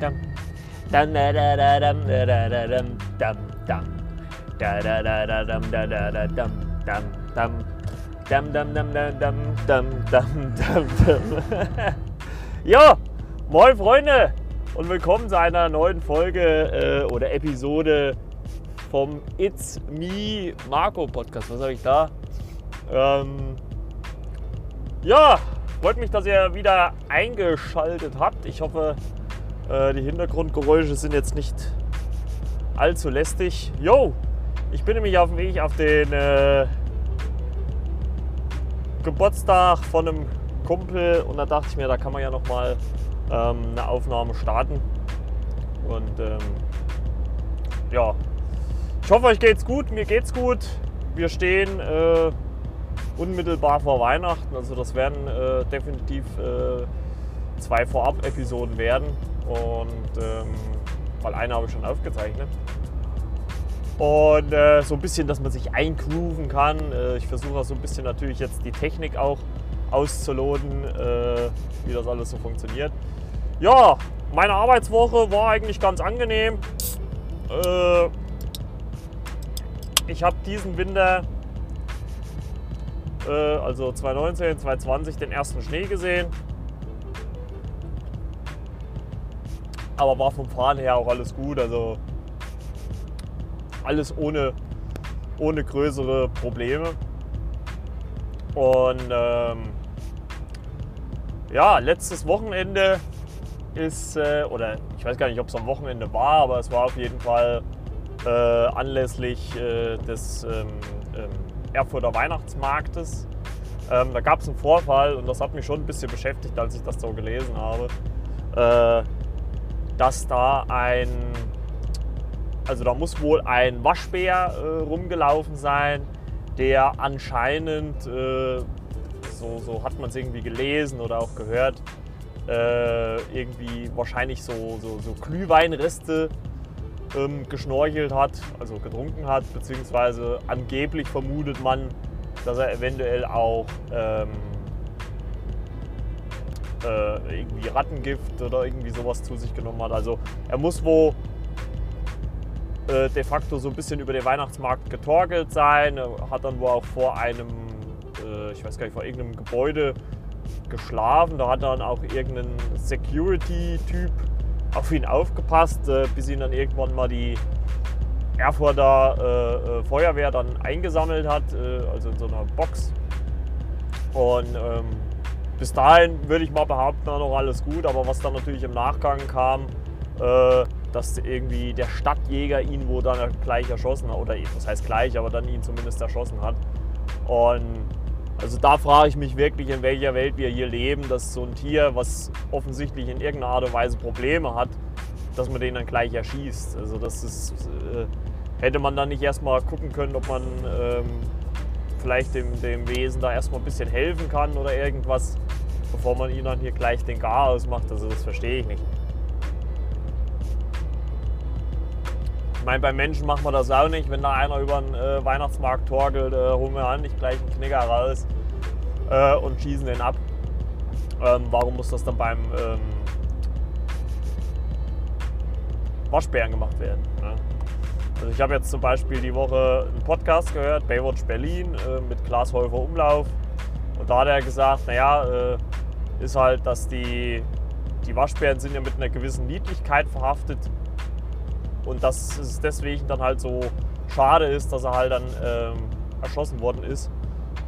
Dum. Dum da da da dum da da da dum dum dum. Da da da da dum da da da dum dum dum. Dum dum dum dum dum dum dum dum dum. Ja, moin Freunde und willkommen zu einer neuen Folge äh, oder Episode vom It's Me Marco Podcast. Was habe ich da? Ähm, ja, freut mich, dass ihr wieder eingeschaltet habt. Ich hoffe, äh, die Hintergrundgeräusche sind jetzt nicht allzu lästig. Jo, ich bin nämlich auf dem Weg auf den äh, Geburtstag von einem Kumpel und da dachte ich mir, da kann man ja noch mal ähm, eine Aufnahme starten. Und ähm, ja, ich hoffe, euch geht's gut. Mir geht's gut. Wir stehen äh, unmittelbar vor Weihnachten. Also das werden äh, definitiv äh, zwei Vorab-Episoden werden. Und ähm, weil eine habe ich schon aufgezeichnet. Und äh, so ein bisschen, dass man sich eingrooven kann. Äh, ich versuche so ein bisschen natürlich jetzt die Technik auch auszuloten, äh, wie das alles so funktioniert. Ja, meine Arbeitswoche war eigentlich ganz angenehm. Äh, ich habe diesen Winter, also 2019, 2020, den ersten Schnee gesehen. Aber war vom Fahren her auch alles gut. Also alles ohne, ohne größere Probleme. Und ähm, ja, letztes Wochenende ist, äh, oder ich weiß gar nicht, ob es am Wochenende war, aber es war auf jeden Fall äh, anlässlich äh, des ähm, ähm, Erfurter Weihnachtsmarktes. Ähm, da gab es einen Vorfall und das hat mich schon ein bisschen beschäftigt, als ich das so gelesen habe, äh, dass da ein, also da muss wohl ein Waschbär äh, rumgelaufen sein, der anscheinend, äh, so, so hat man es irgendwie gelesen oder auch gehört, äh, irgendwie wahrscheinlich so, so, so Glühweinreste ähm, geschnorchelt hat, also getrunken hat, beziehungsweise angeblich vermutet man, dass er eventuell auch ähm, äh, irgendwie Rattengift oder irgendwie sowas zu sich genommen hat. Also er muss wo äh, de facto so ein bisschen über den Weihnachtsmarkt getorkelt sein, hat dann wohl auch vor einem, äh, ich weiß gar nicht, vor irgendeinem Gebäude geschlafen. Da hat dann auch irgendein Security-Typ auf ihn aufgepasst, äh, bis ihn dann irgendwann mal die Erfurter äh, äh, Feuerwehr dann eingesammelt hat, äh, also in so einer Box. Und ähm, bis dahin würde ich mal behaupten, war noch alles gut. Aber was dann natürlich im Nachgang kam, äh, dass irgendwie der Stadtjäger ihn wo dann gleich erschossen hat, oder was heißt gleich, aber dann ihn zumindest erschossen hat. Und also da frage ich mich wirklich, in welcher Welt wir hier leben, dass so ein Tier, was offensichtlich in irgendeiner Art und Weise Probleme hat, dass man den dann gleich erschießt. Also das ist, äh, hätte man dann nicht erstmal gucken können, ob man ähm, vielleicht dem, dem Wesen da erstmal ein bisschen helfen kann oder irgendwas, bevor man ihn dann hier gleich den Gar ausmacht. Also das verstehe ich nicht. Meine, beim Menschen machen wir das auch nicht. Wenn da einer über den äh, Weihnachtsmarkt torkelt, äh, holen wir an, nicht gleich einen Knicker raus äh, und schießen den ab. Ähm, warum muss das dann beim ähm, Waschbären gemacht werden? Ne? Also ich habe jetzt zum Beispiel die Woche einen Podcast gehört, Baywatch Berlin äh, mit Klaas Häufer Umlauf. Und da hat er gesagt, naja, äh, ist halt, dass die, die Waschbären sind ja mit einer gewissen Niedlichkeit verhaftet und dass es deswegen dann halt so schade ist, dass er halt dann ähm, erschossen worden ist.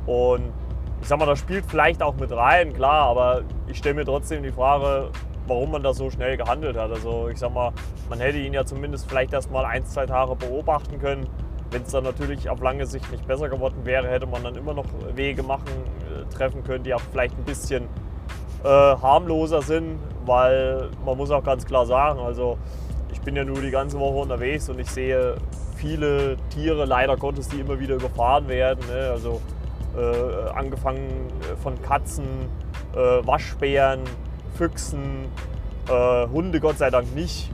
Und ich sag mal, das spielt vielleicht auch mit rein, klar, aber ich stelle mir trotzdem die Frage, warum man da so schnell gehandelt hat. Also ich sag mal, man hätte ihn ja zumindest vielleicht erst mal ein, zwei Tage beobachten können. Wenn es dann natürlich auf lange Sicht nicht besser geworden wäre, hätte man dann immer noch Wege machen, äh, treffen können, die auch vielleicht ein bisschen äh, harmloser sind, weil man muss auch ganz klar sagen, also ich bin ja nur die ganze Woche unterwegs und ich sehe viele Tiere, leider Gottes, die immer wieder überfahren werden. Ne? Also äh, angefangen von Katzen, äh, Waschbären, Füchsen, äh, Hunde Gott sei Dank nicht,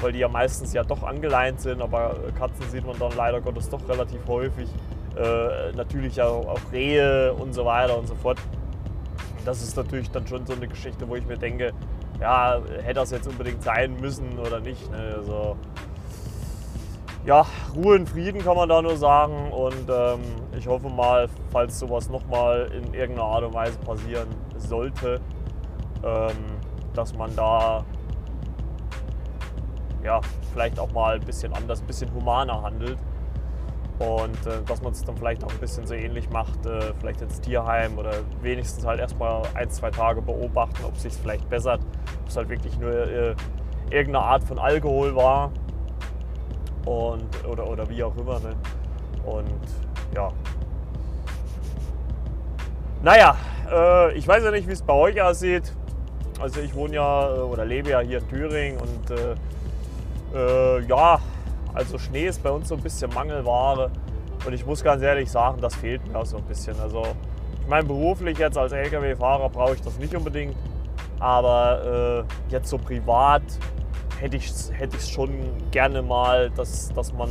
weil die ja meistens ja doch angeleint sind, aber Katzen sieht man dann leider Gottes doch relativ häufig. Äh, natürlich auch, auch Rehe und so weiter und so fort. Das ist natürlich dann schon so eine Geschichte, wo ich mir denke, ja, hätte das jetzt unbedingt sein müssen oder nicht. Ne? Also, ja, Ruhe und Frieden kann man da nur sagen. Und ähm, ich hoffe mal, falls sowas nochmal in irgendeiner Art und Weise passieren sollte, ähm, dass man da ja, vielleicht auch mal ein bisschen anders, ein bisschen humaner handelt. Und äh, dass man es dann vielleicht auch ein bisschen so ähnlich macht, äh, vielleicht ins Tierheim oder wenigstens halt erstmal ein, zwei Tage beobachten, ob es sich vielleicht bessert, ob es halt wirklich nur äh, irgendeine Art von Alkohol war und, oder, oder wie auch immer. Ne? Und ja. Naja, äh, ich weiß ja nicht, wie es bei euch aussieht. Also ich wohne ja äh, oder lebe ja hier in Thüringen und äh, äh, ja, also Schnee ist bei uns so ein bisschen Mangelware. Und ich muss ganz ehrlich sagen, das fehlt mir auch so ein bisschen. Also ich meine, beruflich jetzt als Lkw-Fahrer brauche ich das nicht unbedingt. Aber äh, jetzt so privat hätte ich es hätte schon gerne mal, dass, dass, man,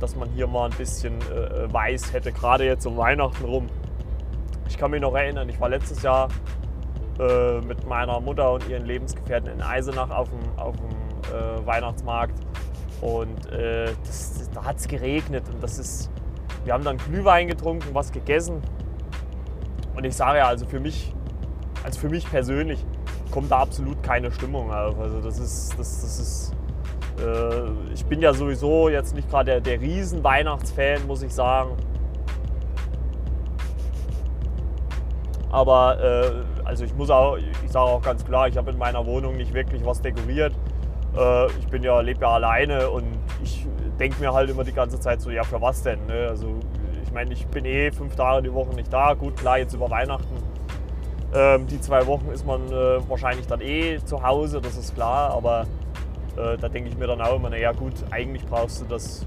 dass man hier mal ein bisschen äh, weiß hätte, gerade jetzt um Weihnachten rum. Ich kann mich noch erinnern, ich war letztes Jahr äh, mit meiner Mutter und ihren Lebensgefährten in Eisenach auf dem, auf dem äh, Weihnachtsmarkt. Und äh, das, da hat es geregnet und das ist, wir haben dann Glühwein getrunken, was gegessen. Und ich sage ja, also für mich, also für mich persönlich kommt da absolut keine Stimmung auf. Also das ist, das, das ist, äh, ich bin ja sowieso jetzt nicht gerade der, der Riesen-Weihnachtsfan, muss ich sagen. Aber äh, also ich muss auch, ich sage auch ganz klar, ich habe in meiner Wohnung nicht wirklich was dekoriert. Äh, ich bin ja, lebe ja alleine und ich denke mir halt immer die ganze Zeit so, ja für was denn? Ne? Also ich meine, ich bin eh fünf Tage die Woche nicht da. Gut, klar, jetzt über Weihnachten. Ähm, die zwei Wochen ist man äh, wahrscheinlich dann eh zu Hause, das ist klar. Aber äh, da denke ich mir dann auch immer, naja gut, eigentlich brauchst du das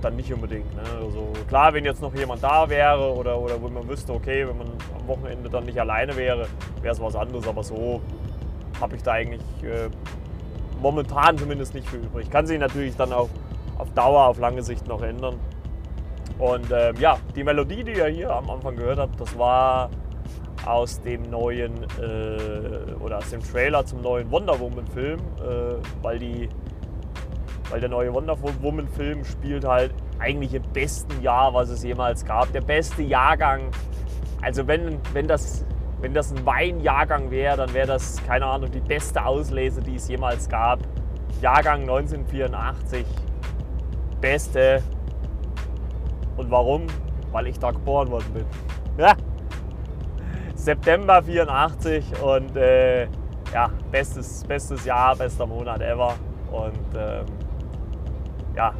dann nicht unbedingt. Ne? Also klar, wenn jetzt noch jemand da wäre oder, oder wenn man wüsste, okay, wenn man am Wochenende dann nicht alleine wäre, wäre es was anderes. Aber so habe ich da eigentlich äh, momentan zumindest nicht für übrig. Kann sich natürlich dann auch auf Dauer, auf lange Sicht noch ändern. Und ähm, ja, die Melodie, die ihr hier am Anfang gehört habt, das war aus dem neuen äh, oder aus dem Trailer zum neuen Wonder Woman Film, äh, weil die weil der neue Wonder Woman Film spielt halt eigentlich im besten Jahr, was es jemals gab. Der beste Jahrgang. Also wenn, wenn das wenn das ein Weinjahrgang wäre, dann wäre das, keine Ahnung, die beste Auslese, die es jemals gab. Jahrgang 1984. Beste. Und warum? Weil ich da geboren worden bin. Ja. September 84 und äh, ja, bestes, bestes Jahr, bester Monat ever. Und ähm, ja,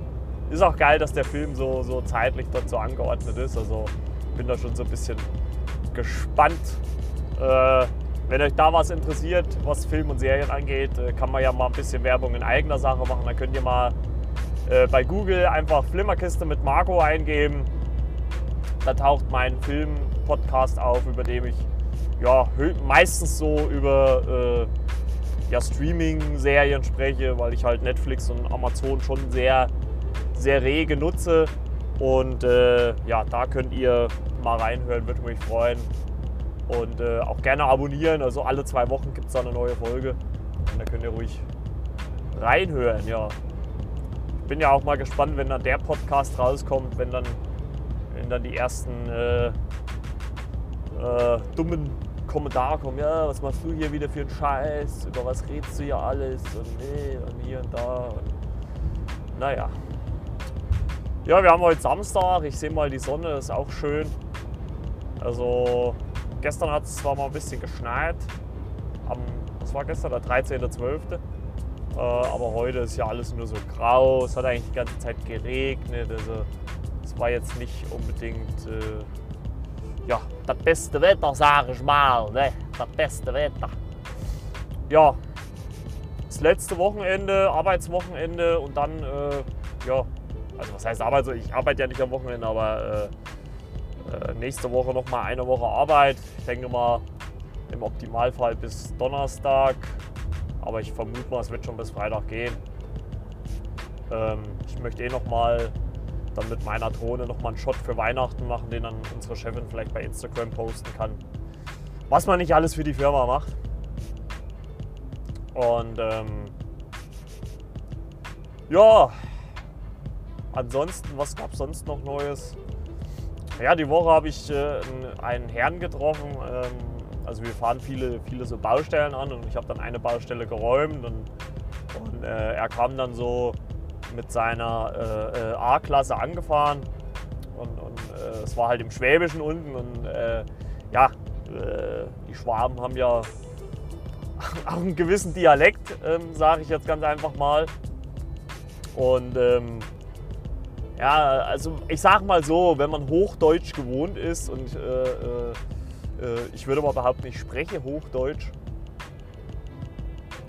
ist auch geil, dass der Film so, so zeitlich dort so angeordnet ist. Also bin da schon so ein bisschen gespannt, wenn euch da was interessiert, was Film und Serien angeht, äh, kann man ja mal ein bisschen Werbung in eigener Sache machen. Dann könnt ihr mal äh, bei Google einfach Flimmerkiste mit Marco eingeben. Da taucht mein Film-Podcast auf, über dem ich ja, meistens so über äh, ja, Streaming-Serien spreche, weil ich halt Netflix und Amazon schon sehr, sehr rege nutze. Und äh, ja, da könnt ihr mal reinhören, würde mich freuen. Und äh, auch gerne abonnieren. Also alle zwei Wochen gibt es da eine neue Folge. Und da könnt ihr ruhig reinhören, ja. Ich bin ja auch mal gespannt, wenn dann der Podcast rauskommt, wenn dann, wenn dann die ersten äh, äh, dummen Kommentare kommen, ja, was machst du hier wieder für einen Scheiß, über was redest du hier alles und nee und hier und da. Und, naja. Ja, wir haben heute Samstag, ich sehe mal die Sonne, ist auch schön. Also Gestern hat es zwar mal ein bisschen geschneit, am, was war gestern, der 13.12. Äh, aber heute ist ja alles nur so grau, es hat eigentlich die ganze Zeit geregnet, also es war jetzt nicht unbedingt äh, ja, das beste Wetter, sage ich mal, ne? das beste Wetter. Ja, das letzte Wochenende, Arbeitswochenende und dann, äh, ja, also was heißt Arbeit, ich arbeite ja nicht am Wochenende, aber äh, nächste Woche noch mal eine Woche Arbeit. Ich denke mal im Optimalfall bis Donnerstag. Aber ich vermute mal, es wird schon bis Freitag gehen. Ähm, ich möchte eh noch mal dann mit meiner Drohne nochmal einen Shot für Weihnachten machen, den dann unsere Chefin vielleicht bei Instagram posten kann. Was man nicht alles für die Firma macht. Und ähm, ja, ansonsten, was gab es sonst noch Neues? Ja, die Woche habe ich äh, einen Herrn getroffen. Ähm, also wir fahren viele, viele so Baustellen an und ich habe dann eine Baustelle geräumt und, und äh, er kam dann so mit seiner äh, äh A-Klasse angefahren und, und äh, es war halt im Schwäbischen unten und äh, ja, die Schwaben haben ja auch einen gewissen Dialekt, ähm, sage ich jetzt ganz einfach mal. Und ähm, ja, also ich sag mal so, wenn man Hochdeutsch gewohnt ist und äh, äh, äh, ich würde mal behaupten, ich spreche Hochdeutsch.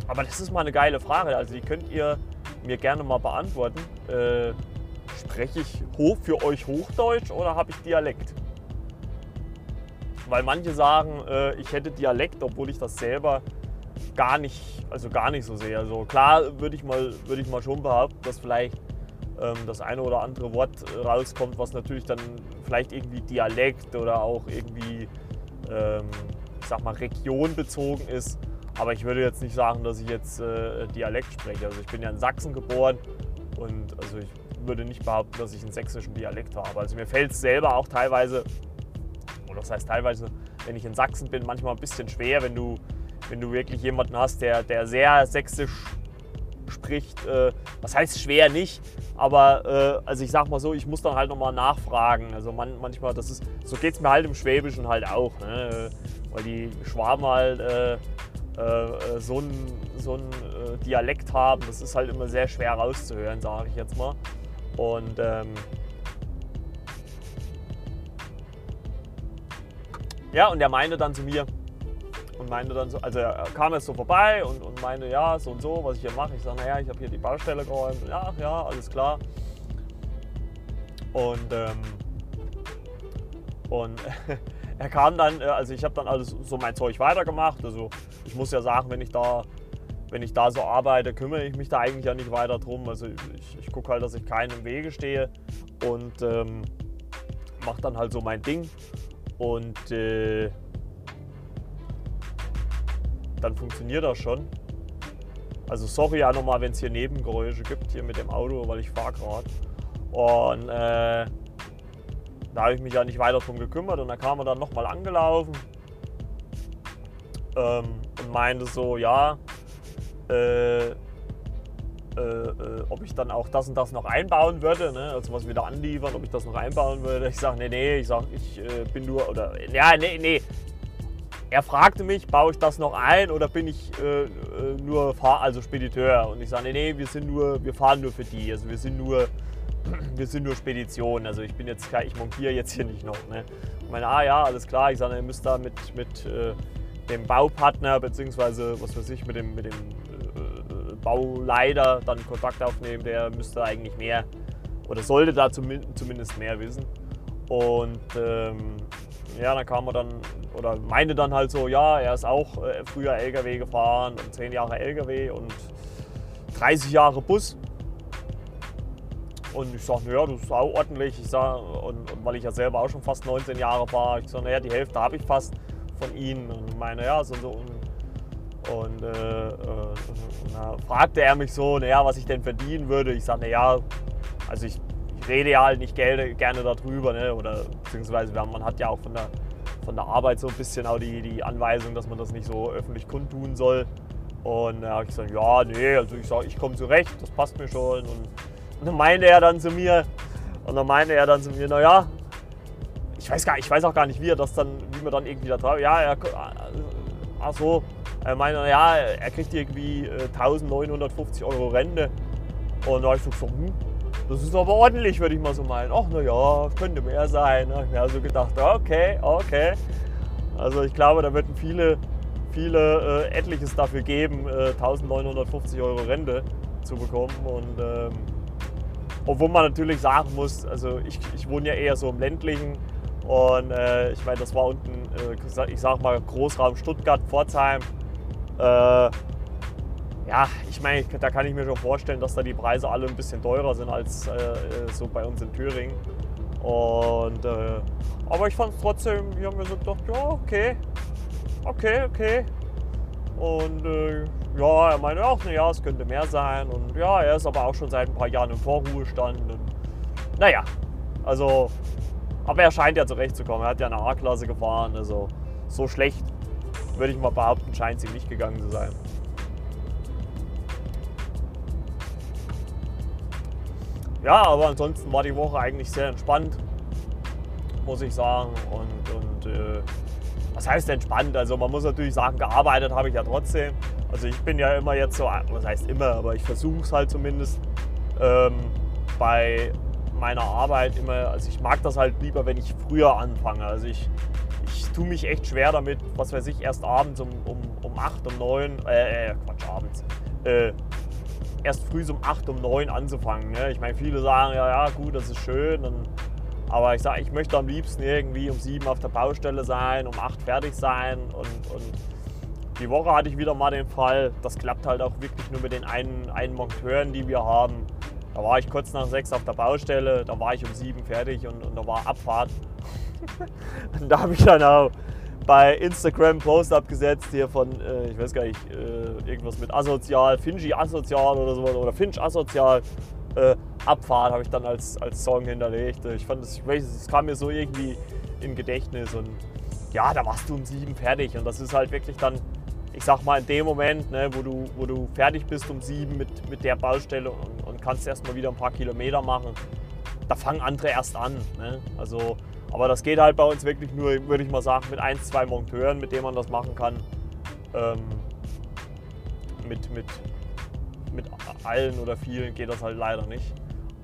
Aber das ist mal eine geile Frage. Also die könnt ihr mir gerne mal beantworten. Äh, spreche ich für euch Hochdeutsch oder habe ich Dialekt? Weil manche sagen, äh, ich hätte Dialekt, obwohl ich das selber gar nicht, also gar nicht so sehe. Also klar würde ich mal, würde ich mal schon behaupten, dass vielleicht das eine oder andere Wort rauskommt, was natürlich dann vielleicht irgendwie Dialekt oder auch irgendwie, ähm, ich sag mal, regionbezogen ist. Aber ich würde jetzt nicht sagen, dass ich jetzt äh, Dialekt spreche. Also ich bin ja in Sachsen geboren und also ich würde nicht behaupten, dass ich einen sächsischen Dialekt habe. Also mir fällt es selber auch teilweise, oder das heißt teilweise, wenn ich in Sachsen bin, manchmal ein bisschen schwer, wenn du, wenn du wirklich jemanden hast, der, der sehr sächsisch spricht. Äh, was heißt schwer nicht, aber äh, also ich sag mal so, ich muss dann halt nochmal nachfragen. Also man, manchmal, das ist, so geht es mir halt im Schwäbischen halt auch. Ne? Weil die Schwaben halt äh, äh, so einen so äh, Dialekt haben, das ist halt immer sehr schwer rauszuhören, sage ich jetzt mal. Und ähm, ja, und er meinte dann zu mir, und meinte dann so, also er kam jetzt so vorbei und, und meinte, ja, so und so, was ich hier mache. Ich sage, naja, ich habe hier die Baustelle geräumt. Ja, ja, alles klar. Und, ähm, und er kam dann, äh, also ich habe dann alles so mein Zeug weitergemacht. Also ich muss ja sagen, wenn ich da, wenn ich da so arbeite, kümmere ich mich da eigentlich ja nicht weiter drum. Also ich, ich gucke halt, dass ich keinen im Wege stehe und ähm, mache dann halt so mein Ding. Und äh, dann funktioniert das schon. Also sorry auch nochmal, wenn es hier Nebengeräusche gibt hier mit dem Auto, weil ich fahre gerade. Und äh, da habe ich mich ja nicht weiter drum gekümmert und da kam er dann nochmal angelaufen ähm, und meinte so, ja, äh, äh, äh, ob ich dann auch das und das noch einbauen würde, ne? also was wir da anliefern, ob ich das noch einbauen würde. Ich sage, nee, nee, ich sage, ich äh, bin nur, oder, ja, nee, nee, er fragte mich, baue ich das noch ein oder bin ich äh, äh nur Fahr also Spediteur? Und ich sage, nee, wir sind nur, wir fahren nur für die. Also wir sind nur, wir sind nur Spedition. Also ich bin jetzt, ich montiere jetzt hier nicht noch. Ne? Ich meine, ah ja, alles klar. Ich sage, ihr müsst da mit, mit äh, dem Baupartner beziehungsweise was weiß ich, mit dem, mit dem äh, Bauleiter dann Kontakt aufnehmen. Der müsste eigentlich mehr oder sollte da zumindest mehr wissen. Und ähm, ja, dann kam er dann oder meinte dann halt so, ja, er ist auch äh, früher LKW gefahren und 10 Jahre LKW und 30 Jahre Bus. Und ich sage, naja, das ist auch ordentlich. Ich sag, und, und, weil ich ja selber auch schon fast 19 Jahre war, ich sage, naja, die Hälfte habe ich fast von ihnen. Und meine, ja, so und so. Und, und, äh, äh, und fragte er mich so, naja, was ich denn verdienen würde. Ich sage, naja, also ich, ich, rede ja halt nicht gerne, darüber. Ne? Oder beziehungsweise man hat ja auch von der von der Arbeit so ein bisschen auch die, die Anweisung, dass man das nicht so öffentlich kundtun soll. Und da habe ich gesagt, ja, nee, also ich sage, ich komme zurecht, das passt mir schon. Und, dann meinte er dann zu mir, und dann meinte er dann zu mir, naja, ich weiß, gar, ich weiß auch gar nicht, wie er das dann, wie man dann irgendwie da drauf, ja, er, ach so, er meinte, naja, er kriegt irgendwie 1950 äh, Euro Rente. Und da habe ich so gesagt, hm, das ist aber ordentlich, würde ich mal so meinen. Ach, naja, könnte mehr sein. Habe ich mir also gedacht, okay, okay. Also ich glaube, da würden viele, viele äh, etliches dafür geben, äh, 1950 Euro Rente zu bekommen. Und ähm, obwohl man natürlich sagen muss, also ich, ich wohne ja eher so im ländlichen und äh, ich meine, das war unten, äh, ich sag mal Großraum Stuttgart, Pforzheim. Äh, ja, ich meine, da kann ich mir schon vorstellen, dass da die Preise alle ein bisschen teurer sind als äh, so bei uns in Thüringen. Und, äh, aber ich fand es trotzdem, ich habe mir so gedacht, ja, okay, okay, okay. Und äh, ja, er meinte auch, ja, es könnte mehr sein. Und ja, er ist aber auch schon seit ein paar Jahren im Vorruhestand. Und, naja, also, aber er scheint ja zurechtzukommen. Er hat ja eine A-Klasse gefahren, also so schlecht würde ich mal behaupten, scheint ihm nicht gegangen zu sein. Ja, aber ansonsten war die Woche eigentlich sehr entspannt, muss ich sagen. Und, und äh, was heißt entspannt? Also man muss natürlich sagen, gearbeitet habe ich ja trotzdem. Also ich bin ja immer jetzt so, was heißt immer, aber ich versuche es halt zumindest ähm, bei meiner Arbeit immer, also ich mag das halt lieber, wenn ich früher anfange. Also ich, ich tue mich echt schwer damit, was weiß ich, erst abends um, um, um 8, um 9, äh, äh Quatsch, abends, äh, erst früh um 8, um 9 anzufangen. Ne? Ich meine, viele sagen, ja, ja, gut, das ist schön. Und, aber ich sage, ich möchte am liebsten irgendwie um 7 auf der Baustelle sein, um 8 fertig sein. Und, und die Woche hatte ich wieder mal den Fall, das klappt halt auch wirklich nur mit den einen, einen Monteuren, die wir haben. Da war ich kurz nach 6 auf der Baustelle, da war ich um 7 fertig und, und da war Abfahrt. und da habe ich dann auch bei Instagram Post abgesetzt hier von, äh, ich weiß gar nicht, äh, irgendwas mit asozial, Finji asozial oder so oder Finch asozial. Äh, Abfahrt habe ich dann als, als Song hinterlegt. Ich fand das, ich weiß, es kam mir so irgendwie in Gedächtnis und ja, da warst du um sieben fertig und das ist halt wirklich dann, ich sag mal, in dem Moment, ne, wo, du, wo du fertig bist um sieben mit, mit der Baustelle und, und kannst erstmal wieder ein paar Kilometer machen, da fangen andere erst an. Ne? Also aber das geht halt bei uns wirklich nur, würde ich mal sagen, mit ein, zwei Monteuren, mit denen man das machen kann. Ähm, mit, mit, mit allen oder vielen geht das halt leider nicht.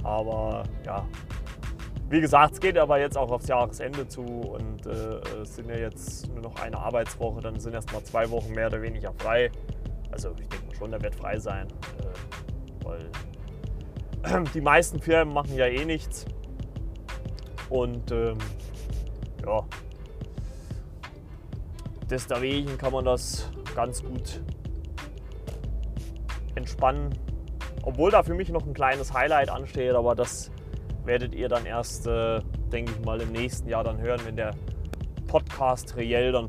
Aber ja, wie gesagt, es geht aber jetzt auch aufs Jahresende zu und äh, es sind ja jetzt nur noch eine Arbeitswoche, dann sind erst mal zwei Wochen mehr oder weniger frei. Also ich denke schon, der wird frei sein, äh, weil die meisten Firmen machen ja eh nichts. Und ähm, ja, deswegen kann man das ganz gut entspannen. Obwohl da für mich noch ein kleines Highlight ansteht, aber das werdet ihr dann erst, äh, denke ich mal, im nächsten Jahr dann hören, wenn der Podcast reell dann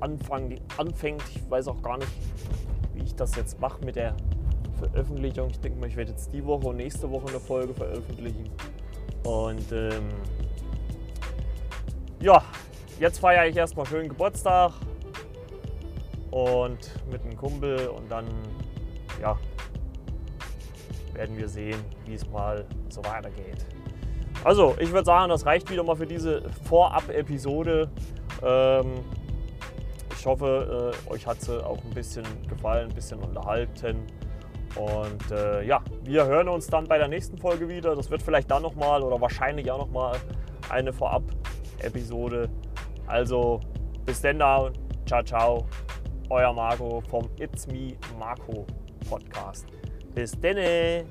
anfang, anfängt. Ich weiß auch gar nicht, wie ich das jetzt mache mit der Veröffentlichung. Ich denke mal, ich werde jetzt die Woche und nächste Woche eine Folge veröffentlichen. Und ähm, ja, jetzt feiere ich erstmal schön Geburtstag und mit einem Kumpel und dann ja, werden wir sehen, wie es mal so weitergeht. Also, ich würde sagen, das reicht wieder mal für diese Vorab-Episode. Ähm, ich hoffe, äh, euch hat sie auch ein bisschen gefallen, ein bisschen unterhalten. Und äh, ja, wir hören uns dann bei der nächsten Folge wieder. Das wird vielleicht dann nochmal oder wahrscheinlich auch nochmal eine Vorab-Episode. Also bis denn da. Ciao, ciao. Euer Marco vom It's Me Marco Podcast. Bis denne.